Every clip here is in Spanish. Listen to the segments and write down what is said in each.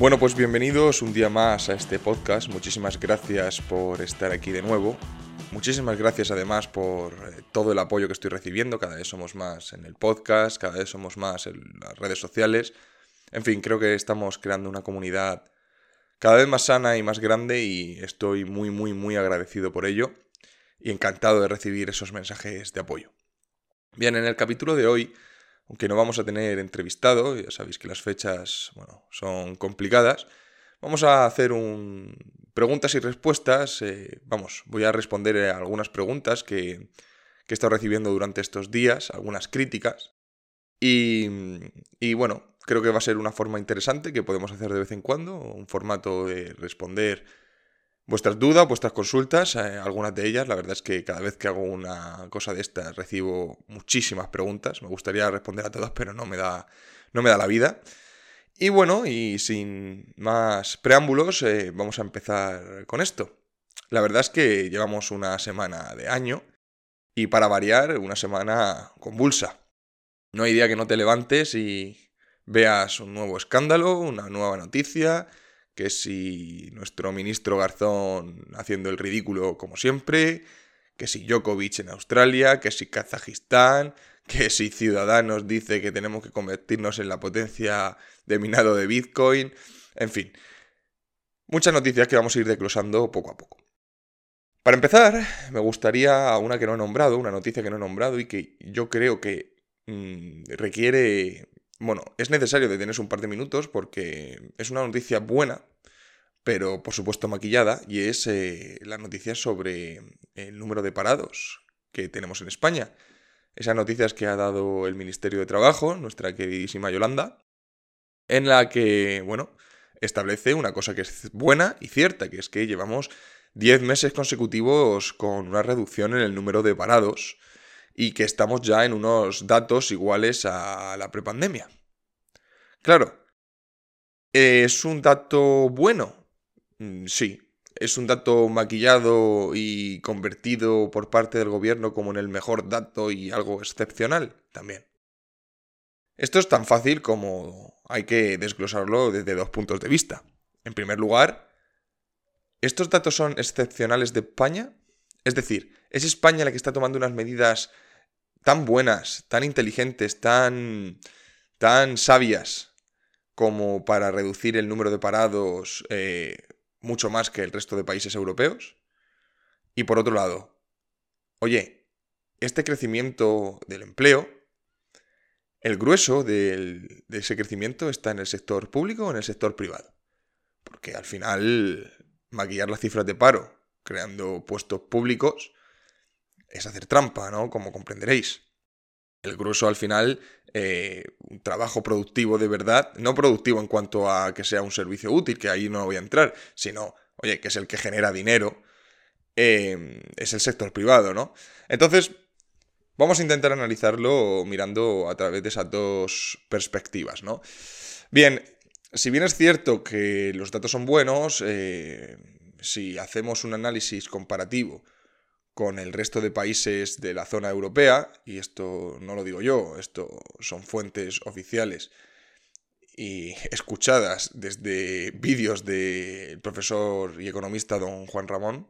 Bueno, pues bienvenidos un día más a este podcast. Muchísimas gracias por estar aquí de nuevo. Muchísimas gracias además por eh, todo el apoyo que estoy recibiendo. Cada vez somos más en el podcast, cada vez somos más en las redes sociales. En fin, creo que estamos creando una comunidad cada vez más sana y más grande y estoy muy, muy, muy agradecido por ello y encantado de recibir esos mensajes de apoyo. Bien, en el capítulo de hoy aunque no vamos a tener entrevistado, ya sabéis que las fechas bueno, son complicadas, vamos a hacer un preguntas y respuestas. Eh, vamos, voy a responder a algunas preguntas que, que, he estado recibiendo durante estos días, algunas críticas. Y, y bueno, creo que va a ser una forma interesante que podemos hacer de vez en cuando, un formato de responder vuestras dudas, vuestras consultas, eh, algunas de ellas. La verdad es que cada vez que hago una cosa de estas recibo muchísimas preguntas. Me gustaría responder a todas, pero no me da, no me da la vida. Y bueno, y sin más preámbulos, eh, vamos a empezar con esto. La verdad es que llevamos una semana de año y para variar, una semana convulsa. No hay día que no te levantes y veas un nuevo escándalo, una nueva noticia, que si nuestro ministro Garzón haciendo el ridículo como siempre, que si Djokovic en Australia, que si Kazajistán, que si Ciudadanos dice que tenemos que convertirnos en la potencia de minado de Bitcoin, en fin, muchas noticias que vamos a ir desglosando poco a poco. Para empezar, me gustaría una que no he nombrado, una noticia que no he nombrado y que yo creo que mm, requiere bueno, es necesario detenerse un par de minutos porque es una noticia buena, pero por supuesto maquillada, y es eh, la noticia sobre el número de parados que tenemos en España. Esas noticias que ha dado el Ministerio de Trabajo, nuestra queridísima Yolanda, en la que, bueno, establece una cosa que es buena y cierta, que es que llevamos 10 meses consecutivos con una reducción en el número de parados y que estamos ya en unos datos iguales a la prepandemia. Claro, ¿es un dato bueno? Mm, sí. ¿Es un dato maquillado y convertido por parte del gobierno como en el mejor dato y algo excepcional? También. Esto es tan fácil como hay que desglosarlo desde dos puntos de vista. En primer lugar, ¿estos datos son excepcionales de España? Es decir, ¿es España la que está tomando unas medidas tan buenas, tan inteligentes, tan, tan sabias como para reducir el número de parados eh, mucho más que el resto de países europeos? Y por otro lado, oye, este crecimiento del empleo, el grueso de ese crecimiento está en el sector público o en el sector privado. Porque al final, maquillar las cifras de paro creando puestos públicos es hacer trampa, ¿no? Como comprenderéis. El grueso al final, eh, un trabajo productivo de verdad, no productivo en cuanto a que sea un servicio útil, que ahí no voy a entrar, sino, oye, que es el que genera dinero, eh, es el sector privado, ¿no? Entonces, vamos a intentar analizarlo mirando a través de esas dos perspectivas, ¿no? Bien, si bien es cierto que los datos son buenos, eh, si hacemos un análisis comparativo con el resto de países de la zona europea, y esto no lo digo yo, esto son fuentes oficiales y escuchadas desde vídeos del profesor y economista don Juan Ramón,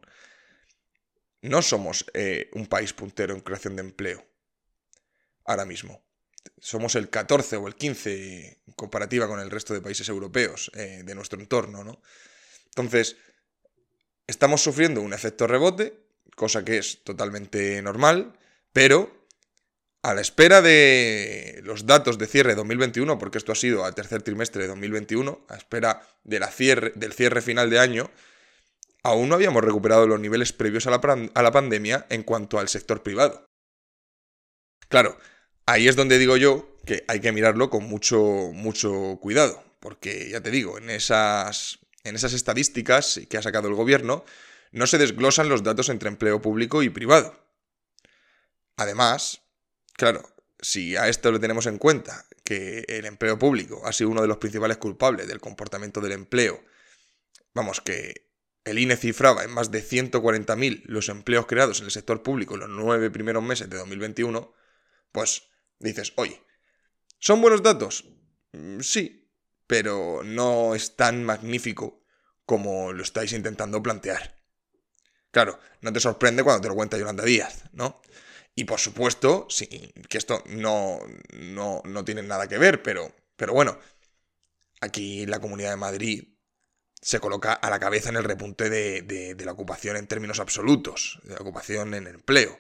no somos eh, un país puntero en creación de empleo ahora mismo. Somos el 14 o el 15 en comparativa con el resto de países europeos eh, de nuestro entorno, ¿no? Entonces, estamos sufriendo un efecto rebote cosa que es totalmente normal, pero a la espera de los datos de cierre de 2021, porque esto ha sido al tercer trimestre de 2021, a espera del cierre final de año, aún no habíamos recuperado los niveles previos a la, a la pandemia en cuanto al sector privado. Claro, ahí es donde digo yo que hay que mirarlo con mucho, mucho cuidado, porque ya te digo, en esas, en esas estadísticas que ha sacado el gobierno no se desglosan los datos entre empleo público y privado. Además, claro, si a esto le tenemos en cuenta que el empleo público ha sido uno de los principales culpables del comportamiento del empleo, vamos, que el INE cifraba en más de 140.000 los empleos creados en el sector público en los nueve primeros meses de 2021, pues dices, oye, ¿son buenos datos? Mm, sí, pero no es tan magnífico como lo estáis intentando plantear. Claro, no te sorprende cuando te lo cuenta Yolanda Díaz, ¿no? Y por supuesto, sí, que esto no, no, no tiene nada que ver, pero, pero bueno, aquí la Comunidad de Madrid se coloca a la cabeza en el repunte de, la ocupación en términos absolutos, de la ocupación en empleo.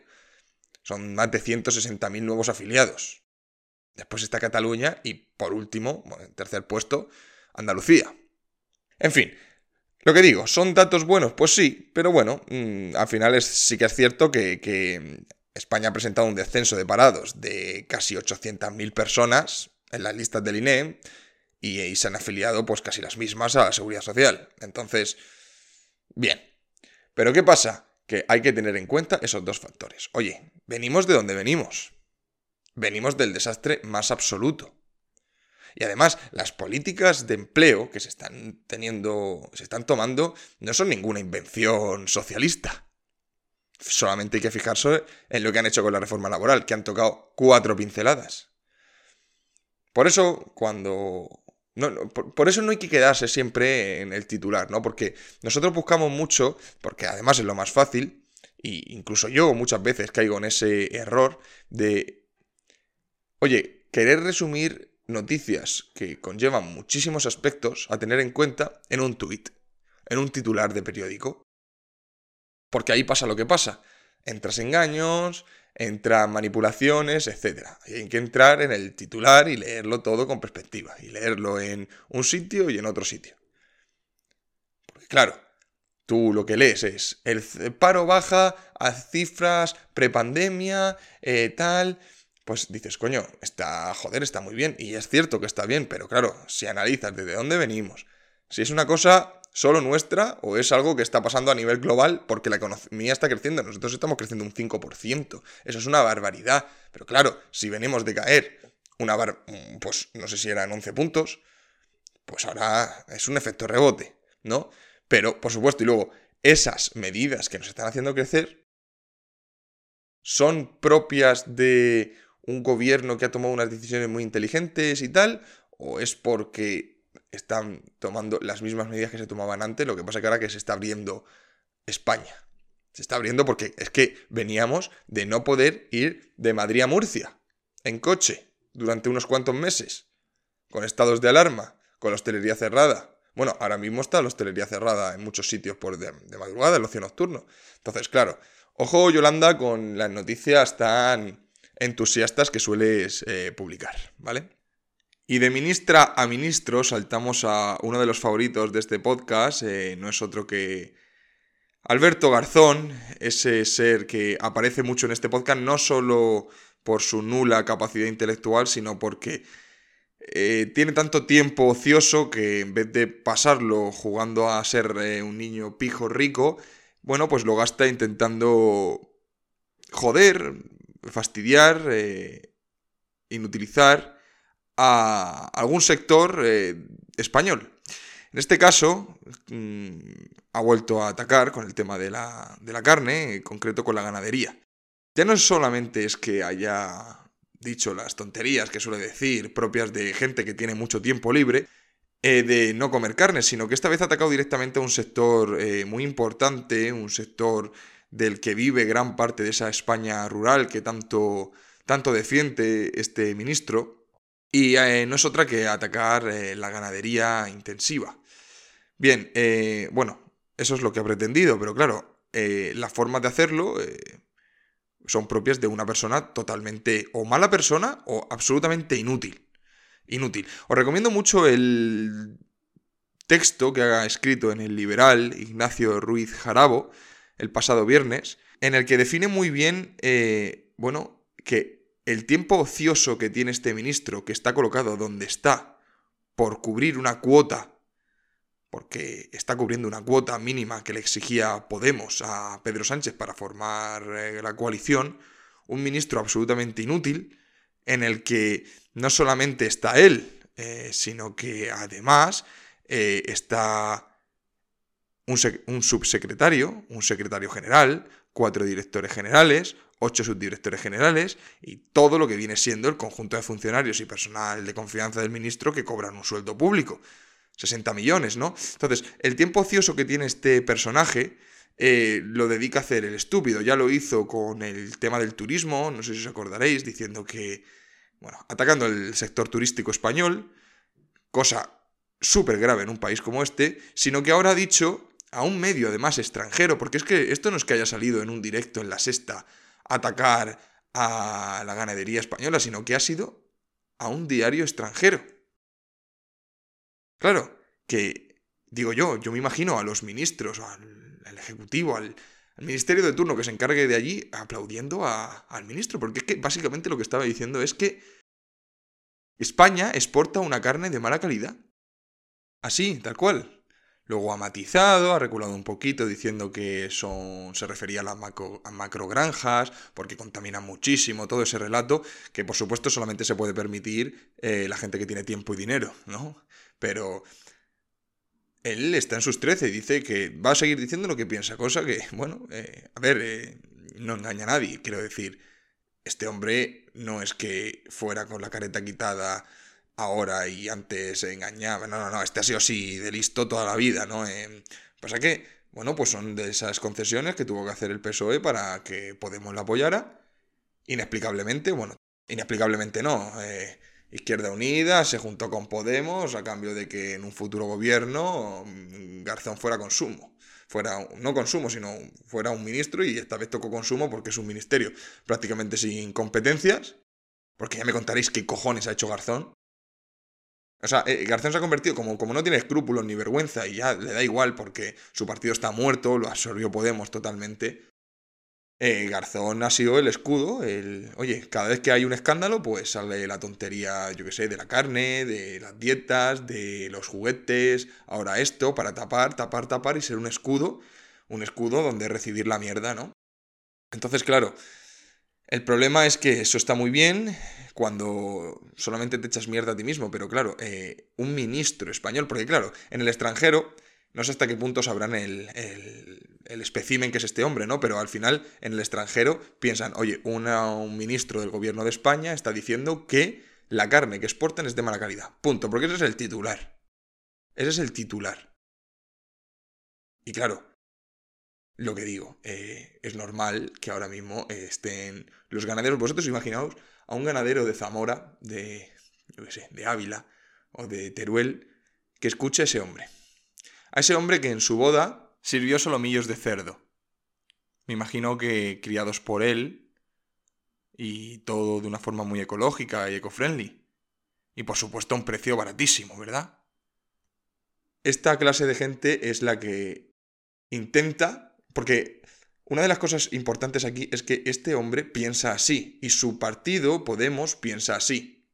Son más de 160.000 nuevos afiliados. Después está Cataluña y, por último, en tercer puesto, Andalucía. En fin, lo que digo, ¿son datos buenos? Pues sí, pero bueno, mm, al final sí que es cierto que, España ha presentado un descenso de parados de casi 800.000 personas en las listas del INE y, se han afiliado pues casi las mismas a la seguridad social. Entonces, bien. Pero ¿qué pasa? Que hay que tener en cuenta esos dos factores. Oye, venimos de donde venimos. Venimos del desastre más absoluto. Y además, las políticas de empleo que se están teniendo, se están tomando, no son ninguna invención socialista. Solamente hay que fijarse en lo que han hecho con la reforma laboral, que han tocado cuatro pinceladas. Por eso, cuando no, por, eso no hay que quedarse siempre en el titular, ¿no? Porque nosotros buscamos mucho, porque además es lo más fácil, y incluso yo muchas veces caigo en ese error de, oye, querer resumir noticias que conllevan muchísimos aspectos a tener en cuenta en un tuit, en un titular de periódico. Porque ahí pasa lo que pasa. Entras engaños, entran manipulaciones, etc. hay que entrar en el titular y leerlo todo con perspectiva, y leerlo en un sitio y en otro sitio. Porque claro, tú lo que lees es el paro baja a cifras prepandemia, eh, tal. Pues dices, coño, está, joder, está muy bien. Y es cierto que está bien, pero claro, si analizas desde dónde venimos, si es una cosa solo nuestra o es algo que está pasando a nivel global porque la economía está creciendo. Nosotros estamos creciendo un 5%. Eso es una barbaridad. Pero claro, si venimos de caer una bar pues no sé si eran 11 puntos, pues ahora es un efecto rebote, ¿no? Pero, por supuesto, y luego, esas medidas que nos están haciendo crecer son propias de un gobierno que ha tomado unas decisiones muy inteligentes y tal, o es porque están tomando las mismas medidas que se tomaban antes, lo que pasa que ahora que se está abriendo España. Se está abriendo porque es que veníamos de no poder ir de Madrid a Murcia en coche durante unos cuantos meses, con estados de alarma, con la hostelería cerrada. Bueno, ahora mismo está la hostelería cerrada en muchos sitios por de, madrugada, el ocio nocturno. Entonces, claro, ojo Yolanda con las noticias tan entusiastas que sueles eh, publicar, ¿vale? Y de ministra a ministro saltamos a uno de los favoritos de este podcast, eh, no es otro que Alberto Garzón, ese ser que aparece mucho en este podcast, no solo por su nula capacidad intelectual, sino porque eh, tiene tanto tiempo ocioso que en vez de pasarlo jugando a ser un niño pijo rico, bueno, pues lo gasta intentando joder, fastidiar, inutilizar a algún sector eh, español. En este caso, mm, ha vuelto a atacar con el tema de la, carne, en concreto con la ganadería. Ya no solamente es que haya dicho las tonterías que suele decir, propias de gente que tiene mucho tiempo libre, eh, de no comer carne, sino que esta vez ha atacado directamente a un sector eh, muy importante, un sector del que vive gran parte de esa España rural que tanto, tanto defiende este ministro, y eh, no es otra que atacar eh, la ganadería intensiva. Bien, eh, bueno, eso es lo que ha pretendido, pero claro, las formas de hacerlo son propias de una persona totalmente o mala persona o absolutamente inútil. Inútil. Os recomiendo mucho el texto que ha escrito en el liberal Ignacio Ruiz Jarabo el pasado viernes, en el que define muy bien, bueno, que el tiempo ocioso que tiene este ministro, que está colocado donde está, por cubrir una cuota, porque está cubriendo una cuota mínima que le exigía Podemos a Pedro Sánchez para formar eh, la coalición, un ministro absolutamente inútil, en el que no solamente está él, eh, sino que además eh, está un, subsecretario, un secretario general, cuatro directores generales, ocho subdirectores generales y todo lo que viene siendo el conjunto de funcionarios y personal de confianza del ministro que cobran un sueldo público. 60 millones, ¿no? Entonces, el tiempo ocioso que tiene este personaje eh, lo dedica a hacer el estúpido. Ya lo hizo con el tema del turismo, no sé si os acordaréis, diciendo que, bueno, atacando el sector turístico español, cosa súper grave en un país como este, sino que ahora ha dicho a un medio además extranjero, porque es que esto no es que haya salido en un directo en la sexta atacar a la ganadería española, sino que ha sido a un diario extranjero. Claro, que digo yo, yo me imagino a los ministros, al, ejecutivo, al, al, ministerio de turno que se encargue de allí aplaudiendo a, al ministro, porque es que básicamente lo que estaba diciendo es que España exporta una carne de mala calidad. Así, tal cual. Luego ha matizado, ha reculado un poquito diciendo que son, se refería a las macro, a macrogranjas, porque contaminan muchísimo, todo ese relato, que por supuesto solamente se puede permitir eh, la gente que tiene tiempo y dinero, ¿no? Pero él está en sus trece y dice que va a seguir diciendo lo que piensa, cosa que, bueno, eh, a ver, eh, no engaña a nadie, quiero decir, este hombre no es que fuera con la careta quitada ahora y antes engañaba. No, no, no, este ha sido así de listo toda la vida, ¿no? Eh, pasa que, bueno, pues son de esas concesiones que tuvo que hacer el PSOE para que Podemos la apoyara. Inexplicablemente, bueno, inexplicablemente no. Eh, Izquierda Unida se juntó con Podemos a cambio de que en un futuro gobierno mm, Garzón fuera consumo. Fuera, no consumo, sino fuera un ministro y esta vez tocó consumo porque es un ministerio prácticamente sin competencias. Porque ya me contaréis qué cojones ha hecho Garzón. O sea, eh, Garzón se ha convertido, como, como no tiene escrúpulos ni vergüenza y ya le da igual porque su partido está muerto, lo absorbió Podemos totalmente. Eh, Garzón ha sido el escudo, el... Oye, cada vez que hay un escándalo, pues sale la tontería, yo qué sé, de la carne, de las dietas, de los juguetes, ahora esto, para tapar, tapar, tapar y ser un escudo, un escudo donde recibir la mierda, ¿no? Entonces, claro, el problema es que eso está muy bien cuando solamente te echas mierda a ti mismo, pero claro, eh, un ministro español, porque claro, en el extranjero, no sé hasta qué punto sabrán el, el, el espécimen que es este hombre, ¿no? Pero al final, en el extranjero, piensan, oye, un ministro del gobierno de España está diciendo que la carne que exportan es de mala calidad. Punto, porque ese es el titular. Ese es el titular. Y claro, lo que digo, eh, es normal que ahora mismo eh, estén los ganaderos. Vosotros imaginaos a un ganadero de Zamora, de, yo qué sé, de Ávila o de Teruel, que escuche a ese hombre. A ese hombre que en su boda sirvió solomillos de cerdo. Me imagino que criados por él y todo de una forma muy ecológica y eco-friendly. Y por supuesto a un precio baratísimo, ¿verdad? Esta clase de gente es la que intenta porque una de las cosas importantes aquí es que este hombre piensa así y su partido, Podemos, piensa así.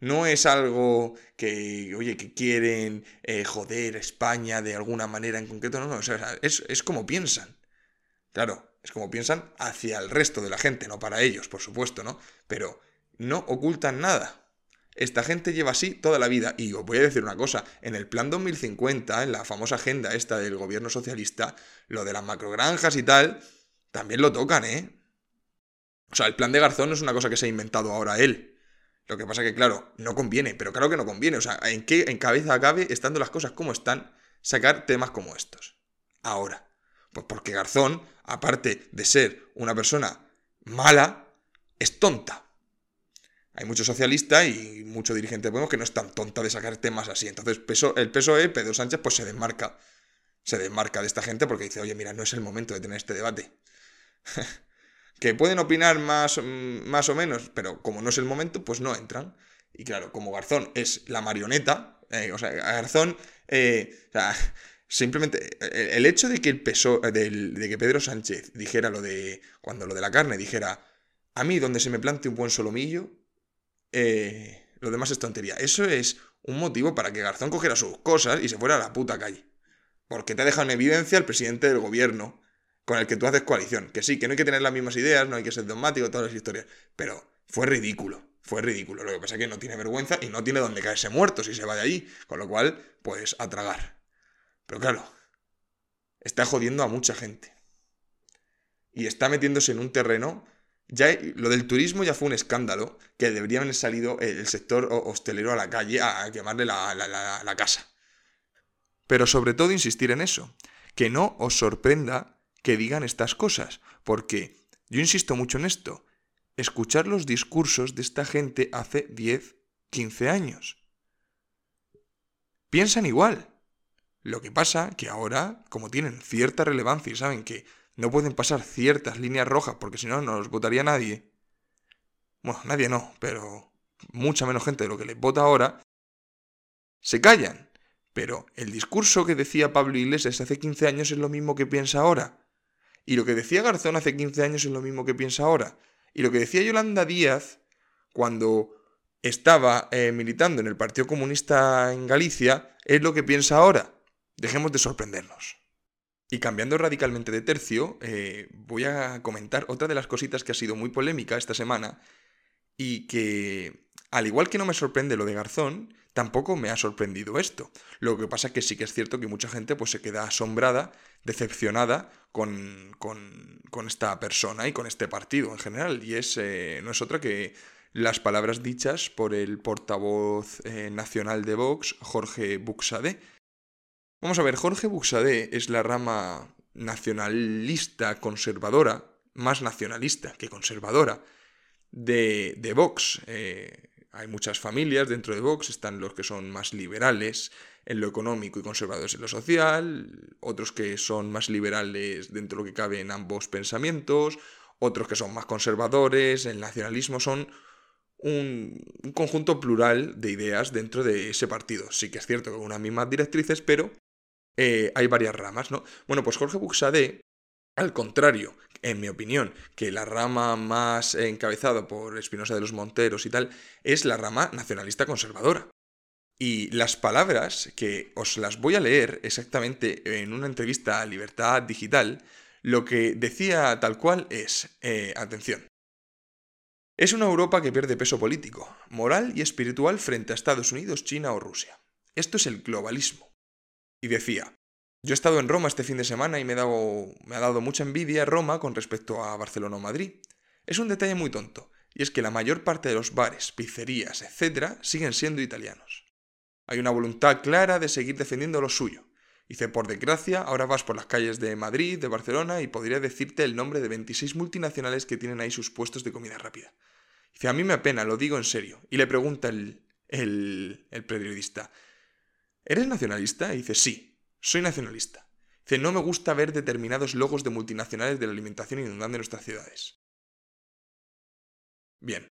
No es algo que, oye, que quieren eh, joder España de alguna manera en concreto, no, no, es, es como piensan. Claro, es como piensan hacia el resto de la gente, no para ellos, por supuesto, ¿no? Pero no ocultan nada. Esta gente lleva así toda la vida. Y os voy a decir una cosa, en el plan 2050, en la famosa agenda esta del gobierno socialista, lo de las macrogranjas y tal, también lo tocan, ¿eh? O sea, el plan de Garzón no es una cosa que se ha inventado ahora él. Lo que pasa que, claro, no conviene, pero claro que no conviene. O sea, ¿en qué en cabeza cabe, estando las cosas como están, sacar temas como estos? Ahora. Pues porque Garzón, aparte de ser una persona mala, es tonta hay mucho socialista y mucho dirigente de Podemos que no es tan tonta de sacar temas así. Entonces el PSOE, Pedro Sánchez, pues se desmarca. Se desmarca de esta gente porque dice, oye, mira, no es el momento de tener este debate. que pueden opinar más, mm, más o menos, pero como no es el momento, pues no entran. Y claro, como Garzón es la marioneta, eh, o sea, Garzón, eh, simplemente el hecho de que el PSOE, de, de que Pedro Sánchez dijera lo de, cuando lo de la carne, dijera, a mí donde se me plante un buen solomillo, eh, lo demás es tontería. Eso es un motivo para que Garzón cogiera sus cosas y se fuera a la puta calle. Porque te ha dejado en evidencia el presidente del gobierno con el que tú haces coalición. Que sí, que no hay que tener las mismas ideas, no hay que ser dogmático, todas las historias. Pero fue ridículo, fue ridículo. Lo que pasa es que no tiene vergüenza y no tiene dónde caerse muerto si se va de allí. Con lo cual, pues a tragar. Pero claro, está jodiendo a mucha gente. Y está metiéndose en un terreno ya lo del turismo ya fue un escándalo que deberían haber salido el sector hostelero a la calle a quemarle la, la, casa. Pero sobre todo insistir en eso, que no os sorprenda que digan estas cosas, porque yo insisto mucho en esto, escuchar los discursos de esta gente hace 10, 15 años. Piensan igual. Lo que pasa que ahora, como tienen cierta relevancia y saben que no pueden pasar ciertas líneas rojas porque si no, no los votaría nadie. Bueno, nadie no, pero mucha menos gente de lo que les vota ahora. Se callan. Pero el discurso que decía Pablo Iglesias hace 15 años es lo mismo que piensa ahora. Y lo que decía Garzón hace 15 años es lo mismo que piensa ahora. Y lo que decía Yolanda Díaz cuando estaba eh, militando en el Partido Comunista en Galicia es lo que piensa ahora. Dejemos de sorprendernos. Y cambiando radicalmente de tercio, eh, voy a comentar otra de las cositas que ha sido muy polémica esta semana y que, al igual que no me sorprende lo de Garzón, tampoco me ha sorprendido esto. Lo que pasa es que sí que es cierto que mucha gente pues, se queda asombrada, decepcionada con, con, esta persona y con este partido en general. Y es, eh, no es otra que las palabras dichas por el portavoz eh, nacional de Vox, Jorge Buxade, Vamos a ver, Jorge Buxadé es la rama nacionalista conservadora, más nacionalista que conservadora, de, Vox. Eh, hay muchas familias dentro de Vox, están los que son más liberales en lo económico y conservadores en lo social, otros que son más liberales dentro de lo que cabe en ambos pensamientos, otros que son más conservadores, el nacionalismo son un, un, conjunto plural de ideas dentro de ese partido. Sí que es cierto que con unas mismas directrices, pero eh, hay varias ramas, ¿no? Bueno, pues Jorge Buxadé, al contrario, en mi opinión, que la rama más encabezada por Espinosa de los Monteros y tal, es la rama nacionalista conservadora. Y las palabras, que os las voy a leer exactamente en una entrevista a Libertad Digital, lo que decía tal cual es, eh, atención, es una Europa que pierde peso político, moral y espiritual frente a Estados Unidos, China o Rusia. Esto es el globalismo. Y decía, yo he estado en Roma este fin de semana y me, me ha dado mucha envidia Roma con respecto a Barcelona o Madrid. Es un detalle muy tonto, y es que la mayor parte de los bares, pizzerías, etc., siguen siendo italianos. Hay una voluntad clara de seguir defendiendo lo suyo. Dice, por desgracia, ahora vas por las calles de Madrid, de Barcelona, y podría decirte el nombre de 26 multinacionales que tienen ahí sus puestos de comida rápida. Dice, a mí me apena, lo digo en serio. Y le pregunta el, el, el periodista, ¿Eres nacionalista? Y dice, sí, soy nacionalista. Dice, no me gusta ver determinados logos de multinacionales de la alimentación inundando nuestras ciudades. Bien.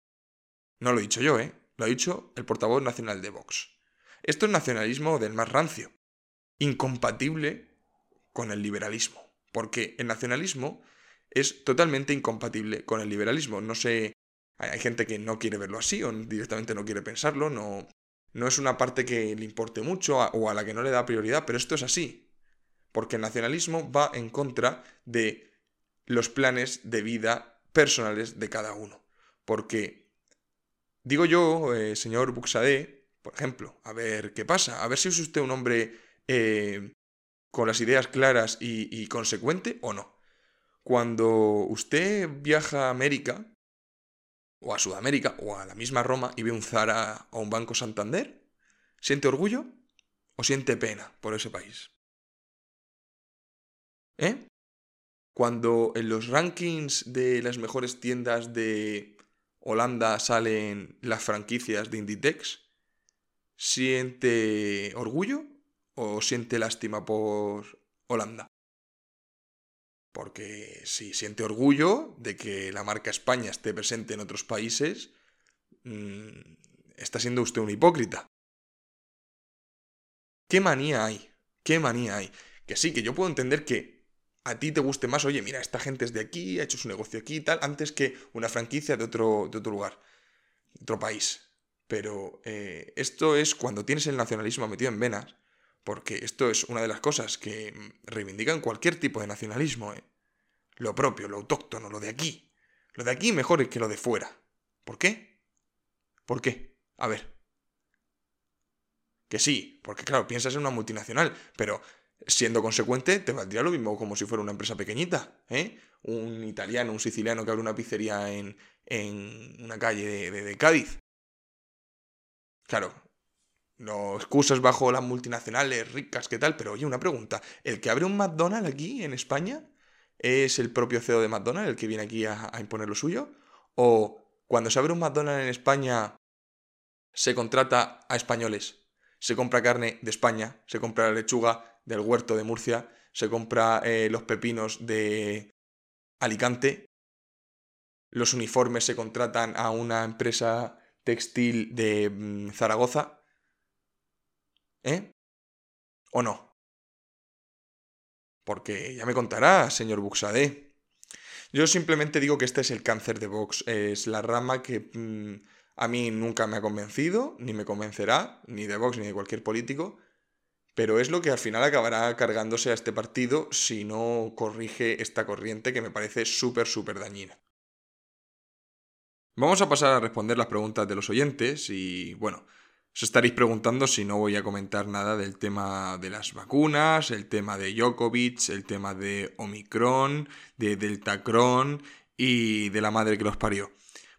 No lo he dicho yo, ¿eh? Lo ha dicho el portavoz nacional de Vox. Esto es nacionalismo del más rancio. Incompatible con el liberalismo. Porque el nacionalismo es totalmente incompatible con el liberalismo. No sé, hay gente que no quiere verlo así o directamente no quiere pensarlo, no, no es una parte que le importe mucho o a la que no le da prioridad, pero esto es así. Porque el nacionalismo va en contra de los planes de vida personales de cada uno. Porque, digo yo, eh, señor Buxadé, por ejemplo, a ver qué pasa, a ver si es usted un hombre eh, con las ideas claras y, y consecuente o no. Cuando usted viaja a América, o a Sudamérica, o a la misma Roma y ve un Zara o un Banco Santander? ¿Siente orgullo o siente pena por ese país? ¿Eh? Cuando en los rankings de las mejores tiendas de Holanda salen las franquicias de Inditex, ¿siente orgullo o siente lástima por Holanda? Porque si siente orgullo de que la marca España esté presente en otros países, mm, está siendo usted un hipócrita. ¿Qué manía hay? ¿Qué manía hay? Que sí, que yo puedo entender que a ti te guste más, oye, mira, esta gente es de aquí, ha hecho su negocio aquí y tal, antes que una franquicia de otro, de otro lugar, de otro país. pero eh, esto es cuando tienes el nacionalismo metido en venas, porque esto es una de las cosas que reivindican cualquier tipo de nacionalismo, ¿eh? Lo propio, lo autóctono, lo de aquí. Lo de aquí mejor que lo de fuera. ¿Por qué? ¿Por qué? A ver. Que sí, porque claro, piensas en una multinacional, pero siendo consecuente te valdría lo mismo como si fuera una empresa pequeñita, ¿eh? Un italiano, un siciliano que abre una pizzería en, en una calle de, Cádiz. Claro, no excusas bajo las multinacionales ricas, ¿qué tal? Pero oye, una pregunta. ¿El que abre un McDonald's aquí en España es el propio CEO de McDonald's el que viene aquí a, imponer lo suyo? ¿O cuando se abre un McDonald's en España se contrata a españoles? Se compra carne de España, se compra la lechuga del huerto de Murcia, se compra eh, los pepinos de Alicante, los uniformes se contratan a una empresa textil de mm, Zaragoza. ¿Eh? ¿O no? Porque ya me contará, señor Buxade. Yo simplemente digo que este es el cáncer de Vox. Es la rama que mm, a mí nunca me ha convencido, ni me convencerá, ni de Vox ni de cualquier político. Pero es lo que al final acabará cargándose a este partido si no corrige esta corriente que me parece súper, súper dañina. Vamos a pasar a responder las preguntas de los oyentes y bueno, os estaréis preguntando si no voy a comentar nada del tema de las vacunas, el tema de Djokovic, el tema de Omicron, de Deltacron y de la madre que los parió.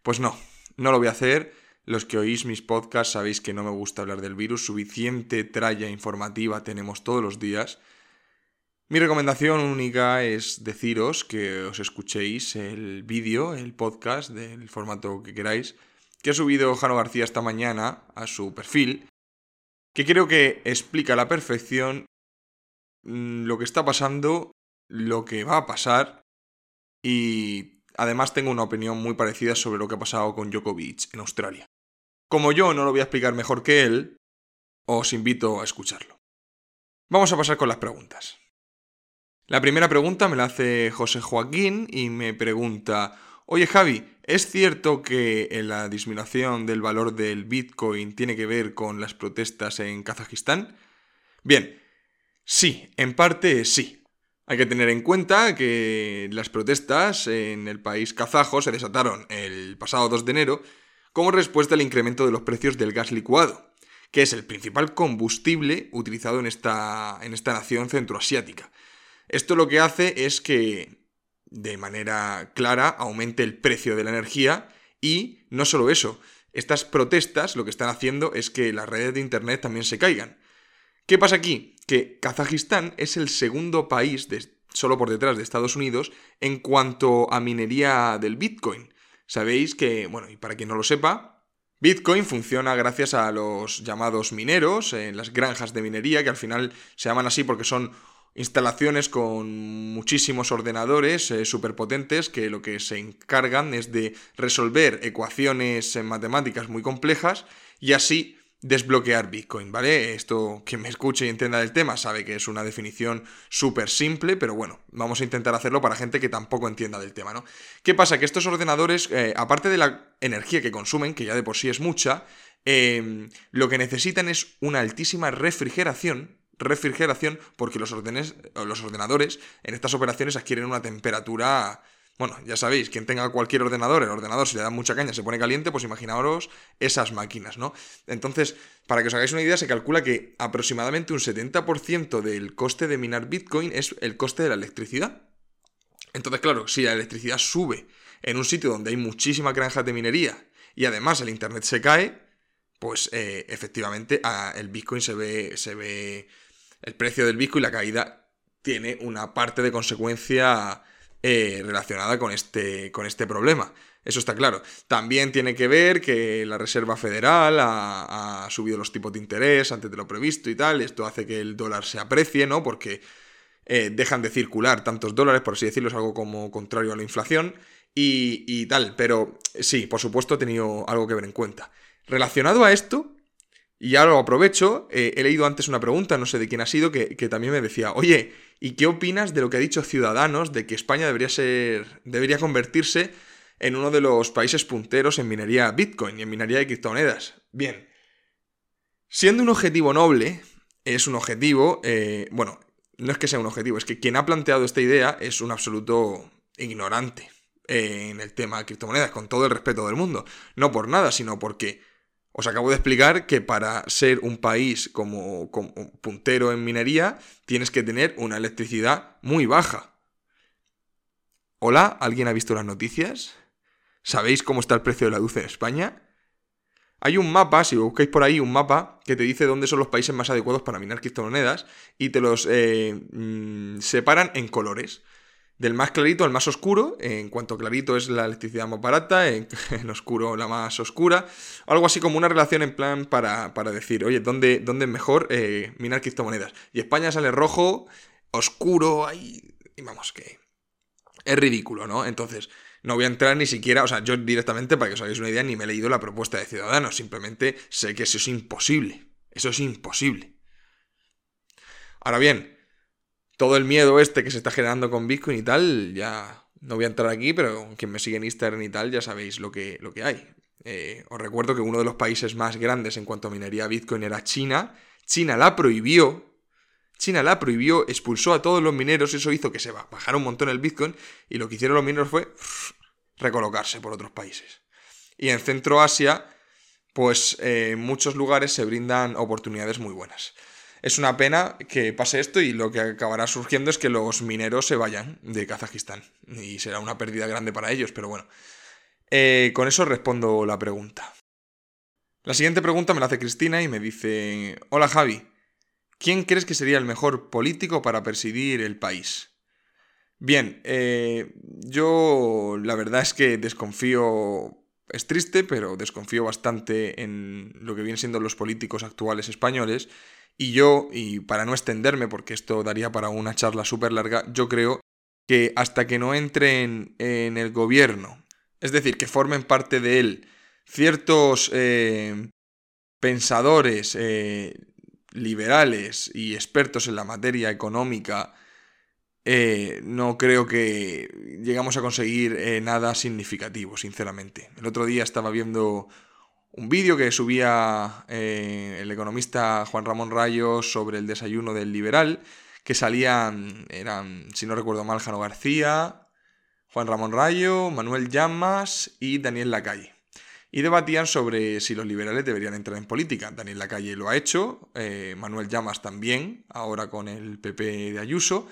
Pues no, no lo voy a hacer. Los que oís mis podcasts sabéis que no me gusta hablar del virus, suficiente tralla informativa tenemos todos los días. Mi recomendación única es deciros que os escuchéis el vídeo, el podcast, del formato que queráis, que ha subido Jano García esta mañana a su perfil, que creo que explica a la perfección mm, lo que está pasando, lo que va a pasar y además tengo una opinión muy parecida sobre lo que ha pasado con Djokovic en Australia. Como yo no lo voy a explicar mejor que él, os invito a escucharlo. Vamos a pasar con las preguntas. La primera pregunta me la hace José Joaquín y me pregunta, oye Javi, ¿es cierto que la disminución del valor del Bitcoin tiene que ver con las protestas en Kazajistán? Bien, sí, en parte sí. Hay que tener en cuenta que las protestas en el país kazajo se desataron el pasado 2 de enero como respuesta al incremento de los precios del gas licuado, que es el principal combustible utilizado en esta, en esta nación centroasiática. Esto lo que hace es que de manera clara aumente el precio de la energía y no solo eso, estas protestas lo que están haciendo es que las redes de Internet también se caigan. ¿Qué pasa aquí? Que Kazajistán es el segundo país, solo por detrás de Estados Unidos, en cuanto a minería del Bitcoin. Sabéis que, bueno, y para quien no lo sepa, Bitcoin funciona gracias a los llamados mineros, en las granjas de minería, que al final se llaman así porque son instalaciones con muchísimos ordenadores eh, superpotentes que lo que se encargan es de resolver ecuaciones en matemáticas muy complejas y así desbloquear Bitcoin, ¿vale? Esto, quien me escuche y entienda el tema sabe que es una definición súper simple, pero bueno, vamos a intentar hacerlo para gente que tampoco entienda del tema, ¿no? ¿Qué pasa? Que estos ordenadores, eh, aparte de la energía que consumen, que ya de por sí es mucha, eh, lo que necesitan es una altísima refrigeración refrigeración porque los, los ordenadores en estas operaciones adquieren una temperatura... Bueno, ya sabéis, quien tenga cualquier ordenador, el ordenador si le da mucha caña se pone caliente, pues imaginaos esas máquinas, ¿no? Entonces, para que os hagáis una idea, se calcula que aproximadamente un 70% del coste de minar Bitcoin es el coste de la electricidad. Entonces, claro, si la electricidad sube en un sitio donde hay muchísima granja de minería y además el Internet se cae, pues eh, efectivamente el Bitcoin se ve, se ve el precio del Bitcoin, la caída, tiene una parte de consecuencia eh, relacionada con este, con este problema. Eso está claro. También tiene que ver que la Reserva Federal ha, subido los tipos de interés antes de lo previsto y tal. Esto hace que el dólar se aprecie, ¿no? Porque eh, dejan de circular tantos dólares, por así decirlo, es algo como contrario a la inflación y, y tal. Pero sí, por supuesto, he tenido algo que ver en cuenta. Relacionado a esto, y ya lo aprovecho, eh, he leído antes una pregunta, no sé de quién ha sido, que, también me decía, oye, ¿y qué opinas de lo que ha dicho Ciudadanos de que España debería ser. debería convertirse en uno de los países punteros en minería Bitcoin y en minería de criptomonedas. Bien, siendo un objetivo noble, es un objetivo, eh, bueno, no es que sea un objetivo, es que quien ha planteado esta idea es un absoluto ignorante en el tema de criptomonedas, con todo el respeto del mundo. No por nada, sino porque os acabo de explicar que para ser un país como, puntero en minería, tienes que tener una electricidad muy baja. Hola, ¿alguien ha visto las noticias? ¿Sabéis cómo está el precio de la luz en España? Hay un mapa, si buscáis por ahí un mapa, que te dice dónde son los países más adecuados para minar criptomonedas y te los eh, mm, separan en colores. Del más clarito al más oscuro, en cuanto clarito es la electricidad más barata, en, oscuro la más oscura. Algo así como una relación en plan para, decir, oye, ¿dónde, dónde es mejor eh, minar criptomonedas? Y España sale rojo, oscuro, ahí. Y vamos, que es ridículo, ¿no? Entonces, no voy a entrar ni siquiera, o sea, yo directamente, para que os hagáis una idea, ni me he leído la propuesta de Ciudadanos, simplemente sé que eso es imposible. Eso es imposible. Ahora bien, todo el miedo este que se está generando con Bitcoin y tal, ya no voy a entrar aquí, pero quien me sigue en Instagram y tal, ya sabéis lo que, lo que hay. Eh, os recuerdo que uno de los países más grandes en cuanto a minería Bitcoin era China. China la prohibió, China la prohibió, expulsó a todos los mineros, eso hizo que se bajara un montón el Bitcoin y lo que hicieron los mineros fue recolocarse por otros países. Y en Centro Asia, pues eh, en muchos lugares se brindan oportunidades muy buenas. Es una pena que pase esto y lo que acabará surgiendo es que los mineros se vayan de Kazajistán. Y será una pérdida grande para ellos, pero bueno. Eh, con eso respondo la pregunta. La siguiente pregunta me la hace Cristina y me dice, hola Javi, ¿Quién crees que sería el mejor político para presidir el país? Bien, eh, yo la verdad es que desconfío, es triste, pero desconfío bastante en lo que vienen siendo los políticos actuales españoles. Y yo, y para no extenderme, porque esto daría para una charla súper larga, yo creo que hasta que no entren en el gobierno, es decir, que formen parte de él ciertos eh, pensadores, eh, liberales y expertos en la materia económica, eh, no creo que llegamos a conseguir eh, nada significativo, sinceramente. El otro día estaba viendo un vídeo que subía eh, el economista Juan Ramón Rayos sobre el desayuno del liberal, que salían, eran, si no recuerdo mal, Jano García, Juan Ramón Rayo, Manuel Llamas y Daniel Lacalle y debatían sobre si los liberales deberían entrar en política. Daniel Lacalle lo ha hecho, Manuel Llamas también, ahora con el PP de Ayuso.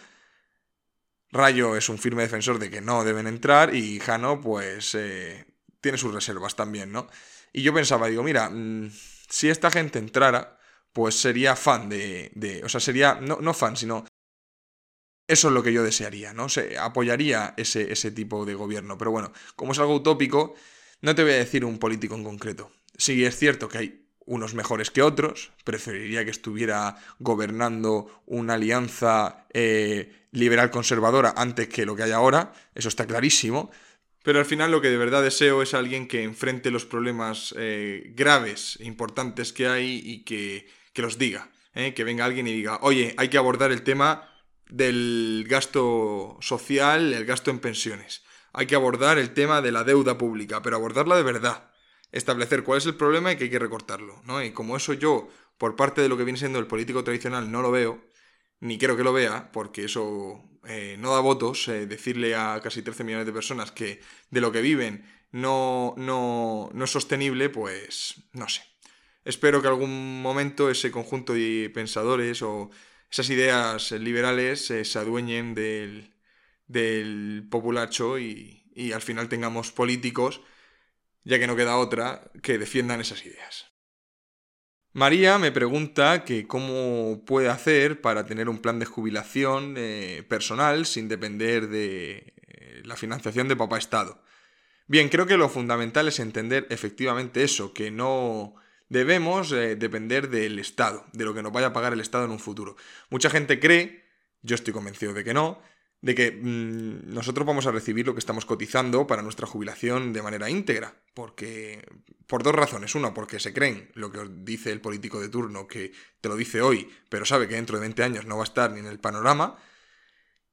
Rayo es un firme defensor de que no deben entrar y Jano pues eh, tiene sus reservas también, ¿no? Y yo pensaba, digo, mira, mm, si esta gente entrara, pues sería fan de, de o sea, sería, no, no, fan, sino... Eso es lo que yo desearía, ¿no? Se apoyaría ese, ese tipo de gobierno. Pero bueno, como es algo utópico, no te voy a decir un político en concreto. Sí es cierto que hay unos mejores que otros. Preferiría que estuviera gobernando una alianza eh, liberal conservadora antes que lo que hay ahora. Eso está clarísimo. Pero al final lo que de verdad deseo es alguien que enfrente los problemas eh, graves e importantes que hay y que, los diga. Eh, que venga alguien y diga, oye, hay que abordar el tema del gasto social, el gasto en pensiones hay que abordar el tema de la deuda pública, pero abordarla de verdad. Establecer cuál es el problema y que hay que recortarlo, ¿no? Y como eso yo, por parte de lo que viene siendo el político tradicional, no lo veo, ni quiero que lo vea, porque eso eh, no da votos, eh, decirle a casi 13 millones de personas que de lo que viven no, no, no es sostenible, pues no sé. Espero que algún momento ese conjunto de pensadores o esas ideas liberales eh, se adueñen del, del populacho y, y al final tengamos políticos, ya que no queda otra, que defiendan esas ideas. María me pregunta que cómo puede hacer para tener un plan de jubilación eh, personal sin depender de eh, la financiación de papá Estado. Bien, creo que lo fundamental es entender efectivamente eso, que no debemos eh, depender del Estado, de lo que nos vaya a pagar el Estado en un futuro. Mucha gente cree, yo estoy convencido de que no, de que mm, nosotros vamos a recibir lo que estamos cotizando para nuestra jubilación de manera íntegra. Porque, por dos razones. Una, porque se creen lo que os dice el político de turno, que te lo dice hoy, pero sabe que dentro de 20 años no va a estar ni en el panorama.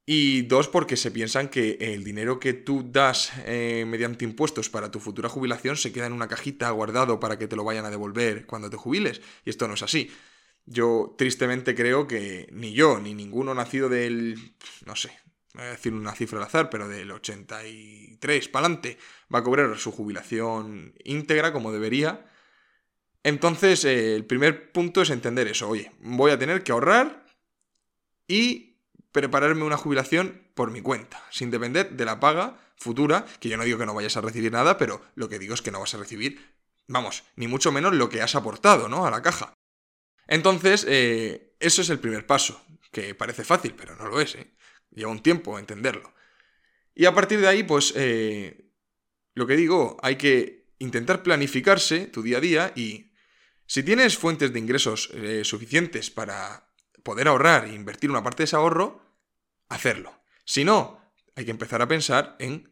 Y dos, porque se piensan que el dinero que tú das eh, mediante impuestos para tu futura jubilación se queda en una cajita guardado para que te lo vayan a devolver cuando te jubiles. Y esto no es así. Yo tristemente creo que ni yo, ni ninguno nacido del, no sé, voy a decir una cifra al azar, pero del 83 para adelante, va a cobrar su jubilación íntegra como debería. Entonces, eh, el primer punto es entender eso. Oye, voy a tener que ahorrar y prepararme una jubilación por mi cuenta, sin depender de la paga futura, que yo no digo que no vayas a recibir nada, pero lo que digo es que no vas a recibir, vamos, ni mucho menos lo que has aportado, ¿no? A la caja. Entonces, eh, eso es el primer paso, que parece fácil, pero no lo es, ¿eh? Lleva un tiempo entenderlo. Y a partir de ahí, pues, eh, lo que digo, hay que intentar planificarse tu día a día y si tienes fuentes de ingresos eh, suficientes para poder ahorrar e invertir una parte de ese ahorro, hacerlo. Si no, hay que empezar a pensar en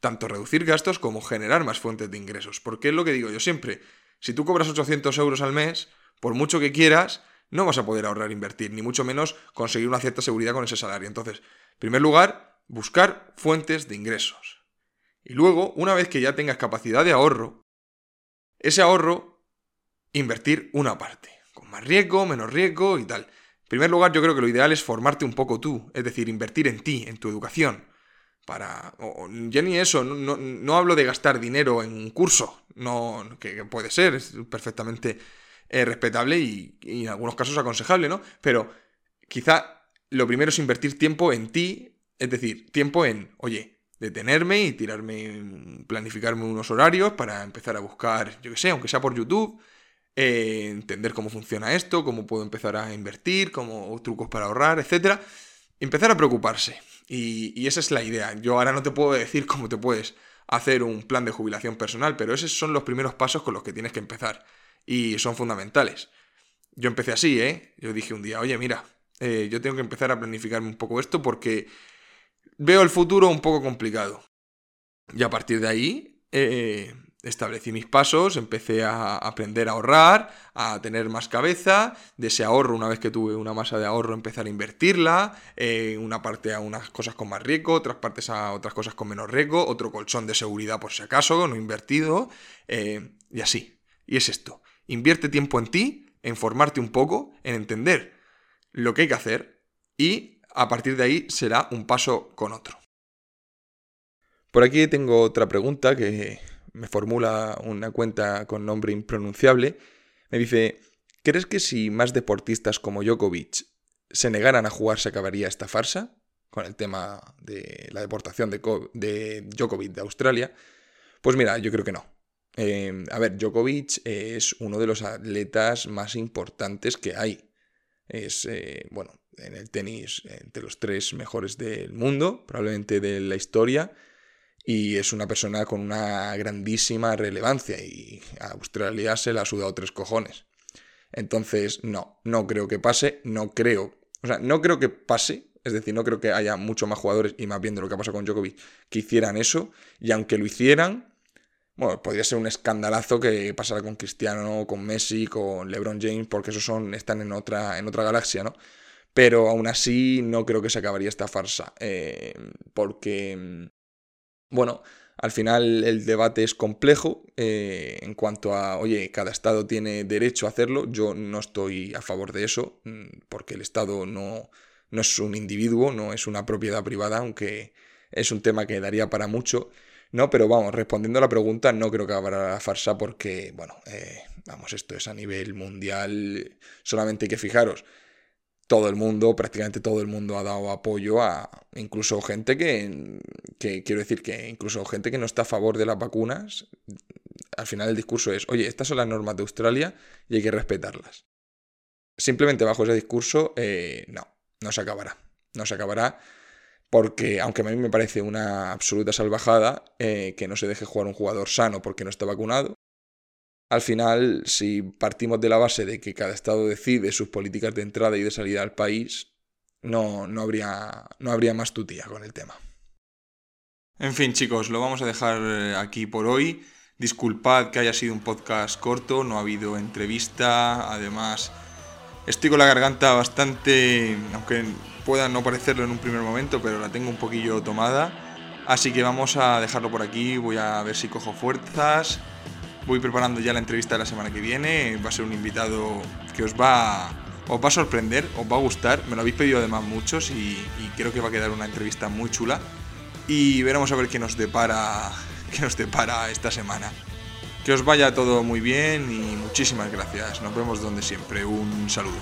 tanto reducir gastos como generar más fuentes de ingresos. Porque es lo que digo yo siempre, si tú cobras 800 euros al mes, por mucho que quieras, no vas a poder ahorrar e invertir, ni mucho menos conseguir una cierta seguridad con ese salario. Entonces, en primer lugar, buscar fuentes de ingresos. Y luego, una vez que ya tengas capacidad de ahorro, ese ahorro, invertir una parte con más riesgo, menos riesgo y tal. En primer lugar, yo creo que lo ideal es formarte un poco tú, es decir, invertir en ti, en tu educación. Para. ya ni eso, no, hablo de gastar dinero en un curso, no, que, puede ser, es perfectamente eh, respetable y, y en algunos casos aconsejable, ¿no? Pero quizá lo primero es invertir tiempo en ti, es decir, tiempo en, oye, detenerme y tirarme, planificarme unos horarios para empezar a buscar, yo qué sé, aunque sea por YouTube, eh, entender cómo funciona esto, cómo puedo empezar a invertir, cómo trucos para ahorrar, etc. Empezar a preocuparse. Y, esa es la idea. Yo ahora no te puedo decir cómo te puedes hacer un plan de jubilación personal, pero esos son los primeros pasos con los que tienes que empezar. Y son fundamentales. Yo empecé así, ¿eh? Yo dije un día, oye, mira, eh, yo tengo que empezar a planificarme un poco esto porque veo el futuro un poco complicado. Y a partir de ahí, eh, establecí mis pasos, empecé a aprender a ahorrar, a tener más cabeza, de ese ahorro, una vez que tuve una masa de ahorro, empezar a invertirla, eh, una parte a unas cosas con más riesgo, otras partes a otras cosas con menos riesgo, otro colchón de seguridad por si acaso, no invertido, y así. Y es esto, invierte tiempo en ti, en formarte un poco, en entender lo que hay que hacer, y a partir de ahí será un paso con otro. Por aquí tengo otra pregunta que me formula una cuenta con nombre impronunciable, me dice, ¿crees que si más deportistas como Djokovic se negaran a jugar se acabaría esta farsa? Con el tema de la deportación de, de Djokovic de Australia. Pues mira, yo creo que no. Eh, a ver, Djokovic es uno de los atletas más importantes que hay. Es, eh, bueno, en el tenis entre los tres mejores del mundo, probablemente de la historia y es una persona con una grandísima relevancia y a Australia se la ha sudado tres cojones. Entonces, no, no creo que pase, no creo, o sea, no creo que pase, es decir, no creo que haya muchos más jugadores, y más bien de lo que ha pasado con Djokovic, que hicieran eso, y aunque lo hicieran, bueno, podría ser un escandalazo que pasara con Cristiano, con Messi, con LeBron James, porque esos son, están en otra, en otra galaxia, ¿no? Pero aún así no creo que se acabaría esta farsa, eh, porque bueno, al final el debate es complejo eh, en cuanto a, oye, cada Estado tiene derecho a hacerlo. Yo no estoy a favor de eso, mm, porque el Estado no, no es un individuo, no es una propiedad privada, aunque es un tema que daría para mucho. No, pero vamos, respondiendo a la pregunta, no creo que habrá la farsa porque, bueno, eh, vamos, esto es a nivel mundial, solamente hay que fijaros todo el mundo, prácticamente todo el mundo ha dado apoyo a incluso gente que, que, quiero decir que incluso gente que no está a favor de las vacunas, al final el discurso es, oye, estas son las normas de Australia y hay que respetarlas. Simplemente bajo ese discurso, eh, no, no se acabará. No se acabará porque, aunque a mí me parece una absoluta salvajada eh, que no se deje jugar un jugador sano porque no está vacunado, al final, si partimos de la base de que cada estado decide sus políticas de entrada y de salida al país, no, no, habría, no habría más tutía con el tema. En fin, chicos, lo vamos a dejar eh, aquí por hoy. Disculpad que haya sido un podcast corto, no ha habido entrevista, además Estoy con la garganta bastante, aunque pueda no parecerlo en un primer momento, pero la tengo un poquillo tomada. Así que vamos a dejarlo por aquí, voy a ver si cojo fuerzas. Voy preparando ya la entrevista de la semana que viene. Va a ser un invitado que os va, os va a sorprender, os va a gustar. Me lo habéis pedido además muchos y, creo que va a quedar una entrevista muy chula. Y veremos a ver qué nos depara, qué nos depara esta semana. Que os vaya todo muy bien y muchísimas gracias. Nos vemos donde siempre. Un saludo.